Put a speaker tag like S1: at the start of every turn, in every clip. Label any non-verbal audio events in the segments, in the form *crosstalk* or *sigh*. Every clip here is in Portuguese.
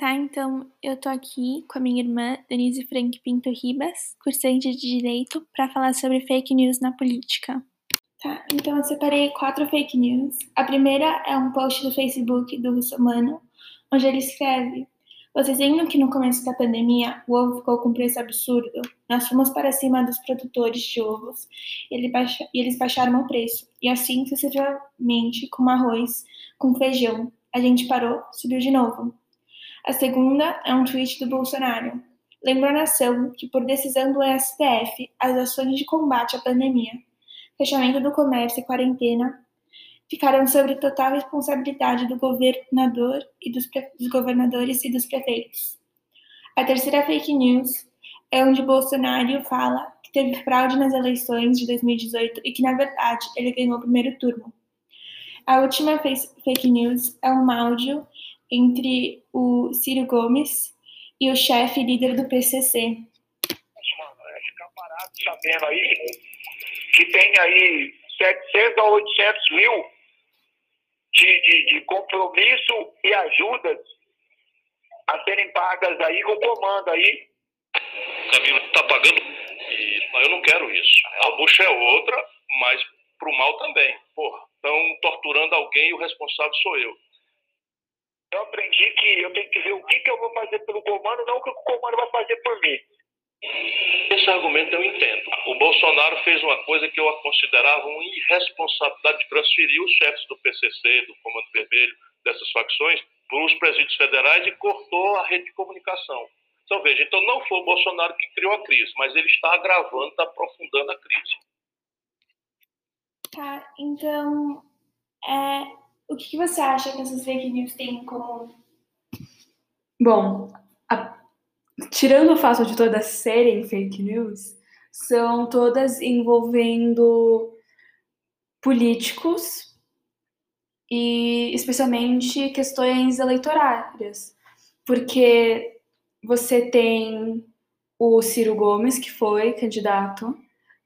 S1: Tá, então eu tô aqui com a minha irmã Denise Frank Pinto Ribas, cursante de Direito, para falar sobre fake news na política. Tá, então eu separei quatro fake news. A primeira é um post do Facebook do Russomano, onde ele escreve: Vocês lembram que no começo da pandemia o ovo ficou com preço absurdo? Nós fomos para cima dos produtores de ovos e eles baixaram o preço. E assim sucessivamente com arroz, com feijão. A gente parou, subiu de novo. A segunda é um tweet do Bolsonaro. Lembra a nação que, por decisão do STF, as ações de combate à pandemia, fechamento do comércio e quarentena ficaram sob total responsabilidade do governador e dos, dos governadores e dos prefeitos. A terceira fake news é onde Bolsonaro fala que teve fraude nas eleições de 2018 e que, na verdade, ele ganhou o primeiro turno. A última fake news é um áudio entre o Ciro Gomes e o chefe líder do PCC.
S2: É ficar parado sabendo aí que tem aí 700 a 800 mil de, de, de compromisso e ajudas a serem pagas aí com comando aí.
S3: Camilo está pagando e eu não quero isso. A bucha é outra, mas pro mal também. Porra, estão torturando alguém e o responsável sou eu
S2: eu aprendi que eu tenho que ver o que, que eu vou fazer pelo comando, não o que o comando vai fazer por mim.
S3: Esse argumento eu entendo. O Bolsonaro fez uma coisa que eu considerava uma irresponsabilidade de transferir os chefes do PCC, do Comando Vermelho, dessas facções, para os presídios federais e cortou a rede de comunicação. Então, veja, então não foi o Bolsonaro que criou a crise, mas ele está agravando, está aprofundando a crise.
S1: Tá, então, é, o que, você acha que essas fake news têm em comum?
S4: Bom, a, tirando o fato de todas serem fake news, são todas envolvendo políticos e especialmente questões eleitorárias, porque você tem o Ciro Gomes, que foi candidato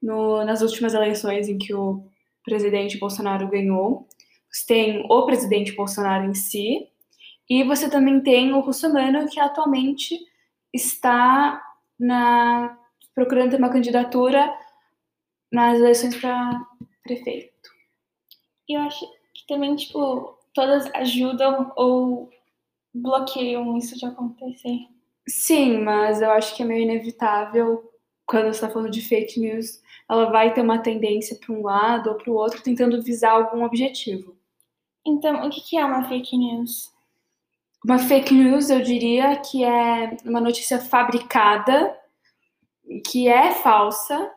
S4: no, nas últimas eleições em que o presidente Bolsonaro ganhou, você tem o presidente Bolsonaro em si, e você também tem o Russomano, que atualmente está na, procurando ter uma candidatura nas eleições para prefeito.
S1: Eu acho que também, tipo, todas ajudam ou bloqueiam isso de acontecer.
S4: Sim, mas eu acho que é meio inevitável quando você está falando de fake news, ela vai ter uma tendência para um lado ou para o outro, tentando visar algum objetivo.
S1: Então, o que é uma fake news?
S4: Uma fake news, eu diria que é uma notícia fabricada, que é falsa,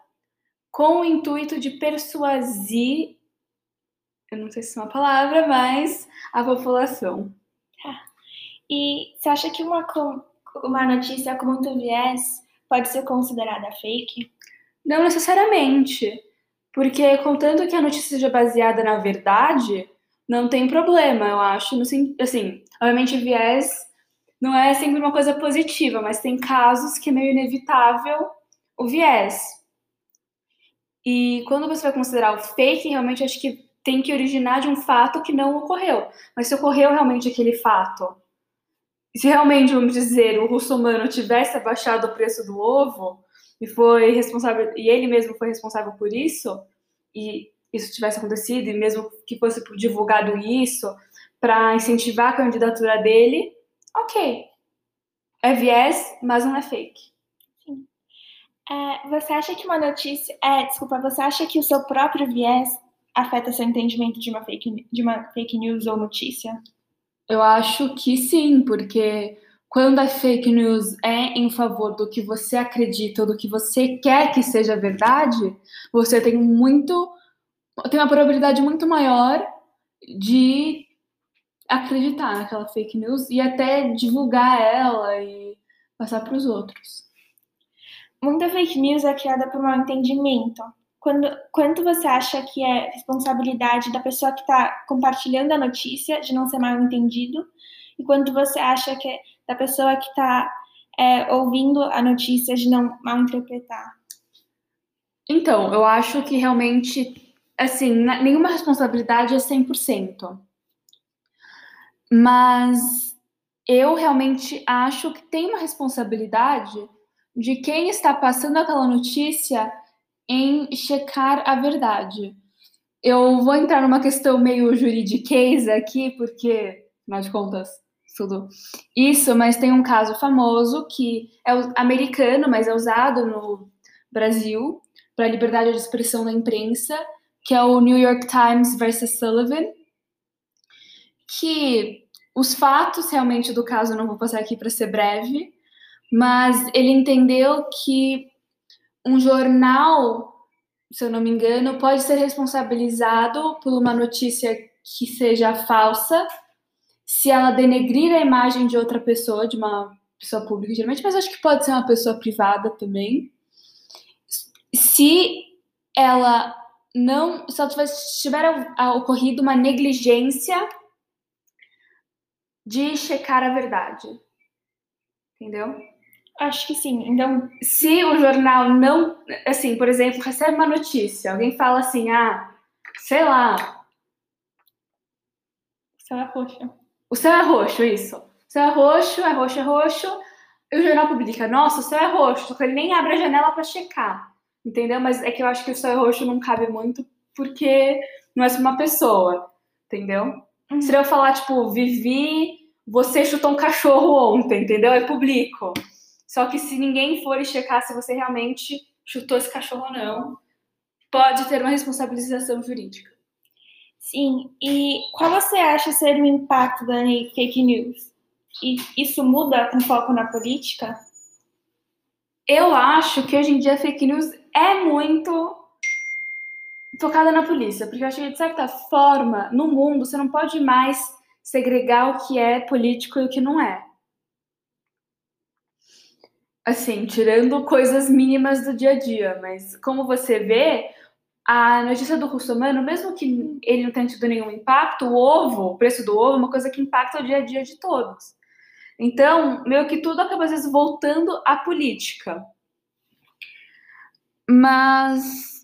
S4: com o intuito de persuadir, eu não sei se é uma palavra, mas a população.
S1: Tá. E você acha que uma, uma notícia com muito viés pode ser considerada fake?
S4: Não necessariamente, porque contanto que a notícia seja baseada na verdade, não tem problema, eu acho. No, assim, obviamente, viés não é sempre uma coisa positiva, mas tem casos que é meio inevitável o viés. E quando você vai considerar o fake, realmente acho que tem que originar de um fato que não ocorreu. Mas se ocorreu realmente aquele fato, se realmente, vamos dizer, o russomano tivesse abaixado o preço do ovo e foi responsável, e ele mesmo foi responsável por isso, e isso tivesse acontecido, e mesmo que fosse divulgado isso para incentivar a candidatura dele, ok. É viés, mas não é fake.
S1: Sim. É, você acha que uma notícia. É, desculpa, você acha que o seu próprio viés afeta seu entendimento de uma fake, de uma fake news ou notícia?
S4: Eu acho que sim, porque quando a fake news é em favor do que você acredita ou do que você quer que seja verdade, você tem muito tem uma probabilidade muito maior de acreditar naquela fake news e até divulgar ela e passar para os outros.
S1: Muita fake news é criada por mau entendimento. Quando, quanto você acha que é responsabilidade da pessoa que está compartilhando a notícia de não ser mal entendido? E quanto você acha que é da pessoa que está é, ouvindo a notícia de não mal interpretar?
S4: Então, eu acho que realmente assim, nenhuma responsabilidade é 100%. Mas eu realmente acho que tem uma responsabilidade de quem está passando aquela notícia em checar a verdade. Eu vou entrar numa questão meio juridiqueza aqui, porque, afinal de contas, tudo isso, mas tem um caso famoso que é americano, mas é usado no Brasil para a liberdade de expressão da imprensa, que é o New York Times versus Sullivan, que os fatos realmente do caso eu não vou passar aqui para ser breve, mas ele entendeu que um jornal, se eu não me engano, pode ser responsabilizado por uma notícia que seja falsa se ela denegrir a imagem de outra pessoa, de uma pessoa pública geralmente, mas acho que pode ser uma pessoa privada também. Se ela não, tivesse, tiver ocorrido uma negligência de checar a verdade. Entendeu?
S1: Acho que sim. Então,
S4: se o jornal não, assim, por exemplo, recebe uma notícia, alguém fala assim, ah, sei lá,
S1: o céu é roxo.
S4: O céu é roxo, isso. O céu é roxo, é roxo, é roxo. E o jornal publica, nossa, o céu é roxo, só que ele nem abre a janela para checar. Entendeu? Mas é que eu acho que o céu roxo não cabe muito porque não é só uma pessoa. Entendeu? Uhum. Se eu falar, tipo, Vivi, você chutou um cachorro ontem, entendeu? É público. Só que se ninguém for e checar se você realmente chutou esse cachorro ou não, pode ter uma responsabilização jurídica.
S1: Sim, e qual você acha ser o impacto da fake news? E isso muda com foco na política?
S4: Eu acho que hoje em dia fake news é muito focada na polícia, porque eu acho que, de certa forma, no mundo, você não pode mais segregar o que é político e o que não é. Assim, tirando coisas mínimas do dia a dia, mas como você vê, a notícia do russomano, mesmo que ele não tenha tido nenhum impacto, o ovo, o preço do ovo é uma coisa que impacta o dia a dia de todos. Então, meio que tudo acaba às vezes voltando à política. Mas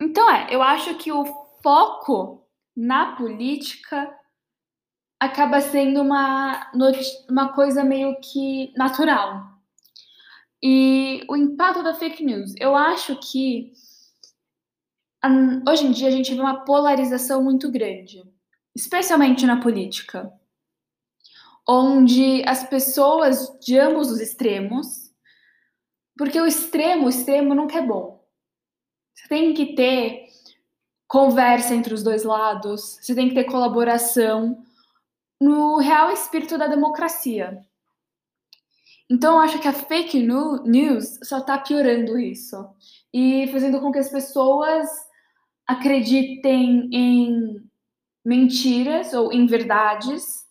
S4: então é, eu acho que o foco na política acaba sendo uma, uma coisa meio que natural. E o impacto da fake news, eu acho que hoje em dia a gente vê uma polarização muito grande, especialmente na política, onde as pessoas de ambos os extremos, porque o extremo, o extremo nunca é bom. Você tem que ter conversa entre os dois lados, você tem que ter colaboração no real espírito da democracia. Então, eu acho que a fake news só está piorando isso e fazendo com que as pessoas acreditem em mentiras ou em verdades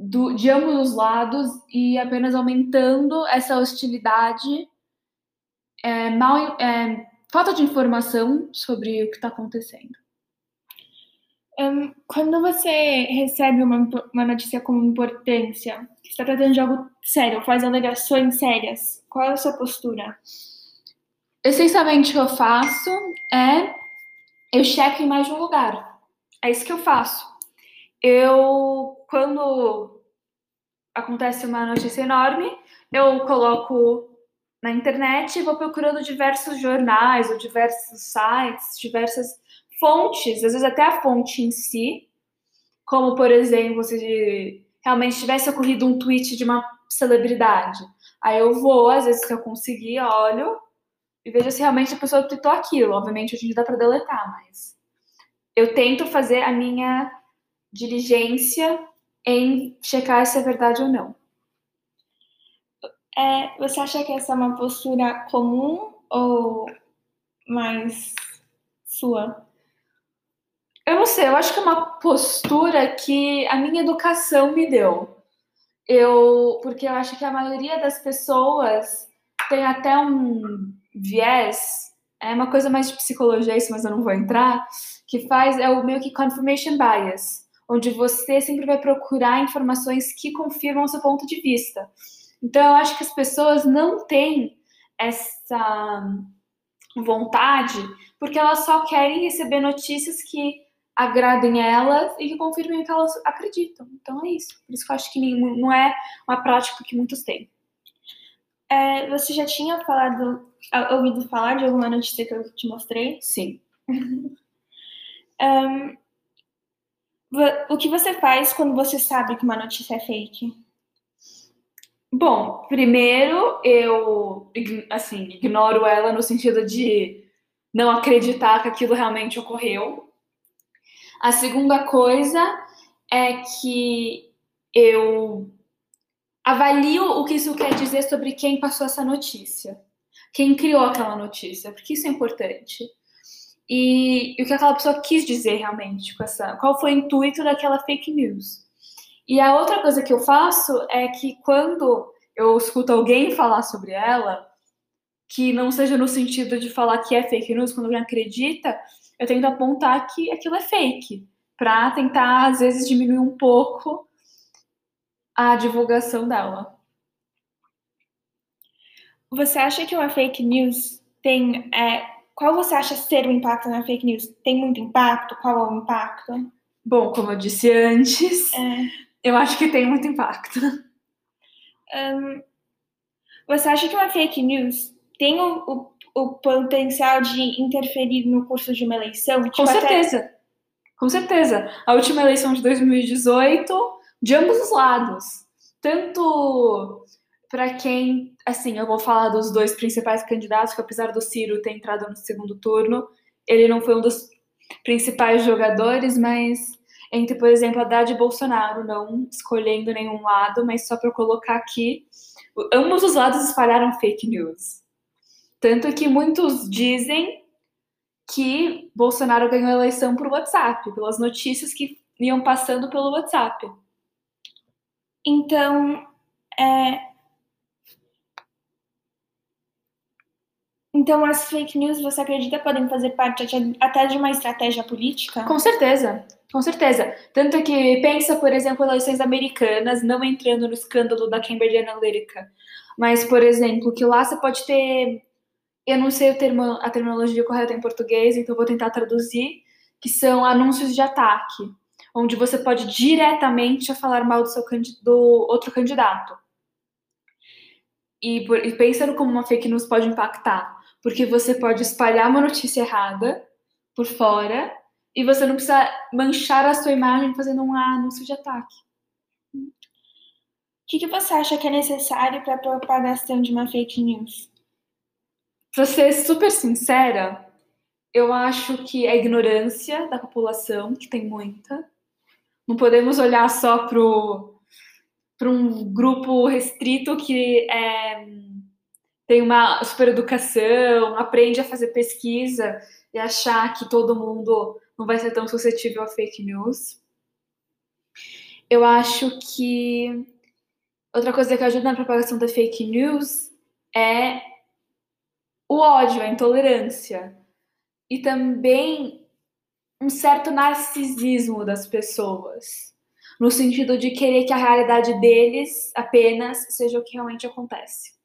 S4: do, de ambos os lados e apenas aumentando essa hostilidade é, mal, é, falta de informação sobre o que está acontecendo.
S1: Um, quando você recebe uma, uma notícia com importância, que está tratando de algo sério, faz alegações sérias, qual é a sua postura?
S4: Essencialmente, o que eu faço é eu checo em mais de um lugar. É isso que eu faço. Eu, quando acontece uma notícia enorme, eu coloco na internet e vou procurando diversos jornais ou diversos sites, diversas fontes, às vezes até a fonte em si, como por exemplo, se realmente tivesse ocorrido um tweet de uma celebridade. Aí eu vou, às vezes, se eu conseguir, olho e vejo se realmente a pessoa tweetou aquilo. Obviamente, hoje dia dá para deletar, mas eu tento fazer a minha diligência em checar se é verdade ou não.
S1: É, você acha que essa é uma postura comum ou mais sua?
S4: Eu não sei, eu acho que é uma postura que a minha educação me deu. Eu, porque eu acho que a maioria das pessoas tem até um viés, é uma coisa mais de psicologia isso, mas eu não vou entrar, que faz é o meio que confirmation bias, onde você sempre vai procurar informações que confirmam o seu ponto de vista. Então, eu acho que as pessoas não têm essa vontade porque elas só querem receber notícias que agradem elas e que confirmem o que elas acreditam. Então é isso. Por isso que eu acho que não é uma prática que muitos têm.
S1: É, você já tinha falado, ouvido falar de alguma notícia que eu te mostrei?
S4: Sim. *laughs*
S1: Vo- o que você faz quando você sabe que uma notícia é fake?
S4: Bom, primeiro eu assim, ignoro ela no sentido de não acreditar que aquilo realmente ocorreu. A segunda coisa é que eu avalio o que isso quer dizer sobre quem passou essa notícia, quem criou aquela notícia, porque isso é importante. E, e o que aquela pessoa quis dizer realmente com essa, qual foi o intuito daquela fake news. E a outra coisa que eu faço é que quando eu escuto alguém falar sobre ela, que não seja no sentido de falar que é fake news, quando alguém acredita, eu tento apontar que aquilo é fake, para tentar, às vezes, diminuir um pouco a divulgação dela.
S1: Você acha que uma fake news tem. é, qual você acha ser o impacto na fake news? Tem muito impacto? Qual é o impacto?
S4: Bom, como eu disse antes,
S1: É,
S4: eu acho que tem muito impacto.
S1: ahn, você acha que uma fake news tem o, o, o potencial de interferir no curso de uma eleição?
S4: Com
S1: Tipo, até-
S4: certeza. Com certeza. A última eleição de 2018, de ambos os lados. Tanto para quem, assim, eu vou falar dos dois principais candidatos, que apesar do Ciro ter entrado no segundo turno, ele não foi um dos principais jogadores, mas entre, por exemplo, Haddad e Bolsonaro, não escolhendo nenhum lado, mas só para colocar aqui, ambos os lados espalharam fake news. Tanto que muitos dizem que Bolsonaro ganhou a eleição por WhatsApp, pelas notícias que iam passando pelo WhatsApp.
S1: Então, é... Então, as fake news, você acredita, podem fazer parte até- de uma estratégia política?
S4: Com certeza, com certeza. Tanto que pensa, por exemplo, eleições americanas, não entrando no escândalo da Cambridge Analytica, mas, por exemplo, que lá você pode ter, eu não sei termo, a terminologia correta em português, então vou tentar traduzir, que são anúncios de ataque, onde você pode diretamente falar mal do seu do outro candidato. E, por, e pensando como uma fake news pode impactar, porque você pode espalhar uma notícia errada por fora e você não precisa manchar a sua imagem fazendo um anúncio de ataque.
S1: O que, que você acha que é necessário para a propagação de uma fake news?
S4: Pra ser super sincera, eu acho que é a ignorância da população, que tem muita. Não podemos olhar só para um grupo restrito que é, tem uma super educação, aprende a fazer pesquisa e achar que todo mundo não vai ser tão suscetível a fake news. Eu acho que outra coisa que ajuda na propagação da fake news é o ódio, a intolerância. E também um certo narcisismo das pessoas. No sentido de querer que a realidade deles apenas seja o que realmente acontece.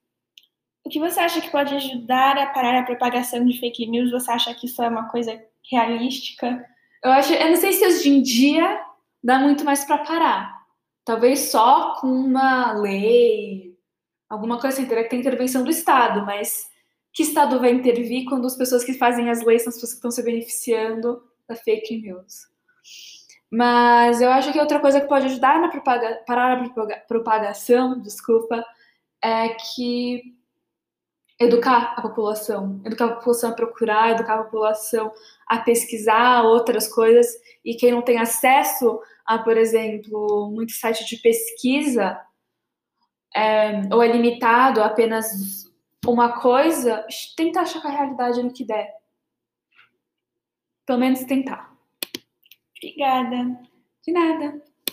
S1: O que você acha que pode ajudar a parar a propagação de fake news? Você acha que isso é uma coisa realística?
S4: Eu acho, eu não sei se hoje em dia dá muito mais para parar. Talvez só com uma lei, alguma coisa assim, teria que ter intervenção do Estado, mas que Estado vai intervir quando as pessoas que fazem as leis são as pessoas que estão se beneficiando da fake news? Mas eu acho que outra coisa que pode ajudar na propaga, parar a propaga, propagação, desculpa, é que educar a população, educar a população a procurar, educar a população a pesquisar outras coisas e quem não tem acesso a, por exemplo, muito site de pesquisa é, ou é limitado a apenas uma coisa, tenta achar com a realidade no que der. Pelo menos tentar.
S1: Obrigada.
S4: De nada.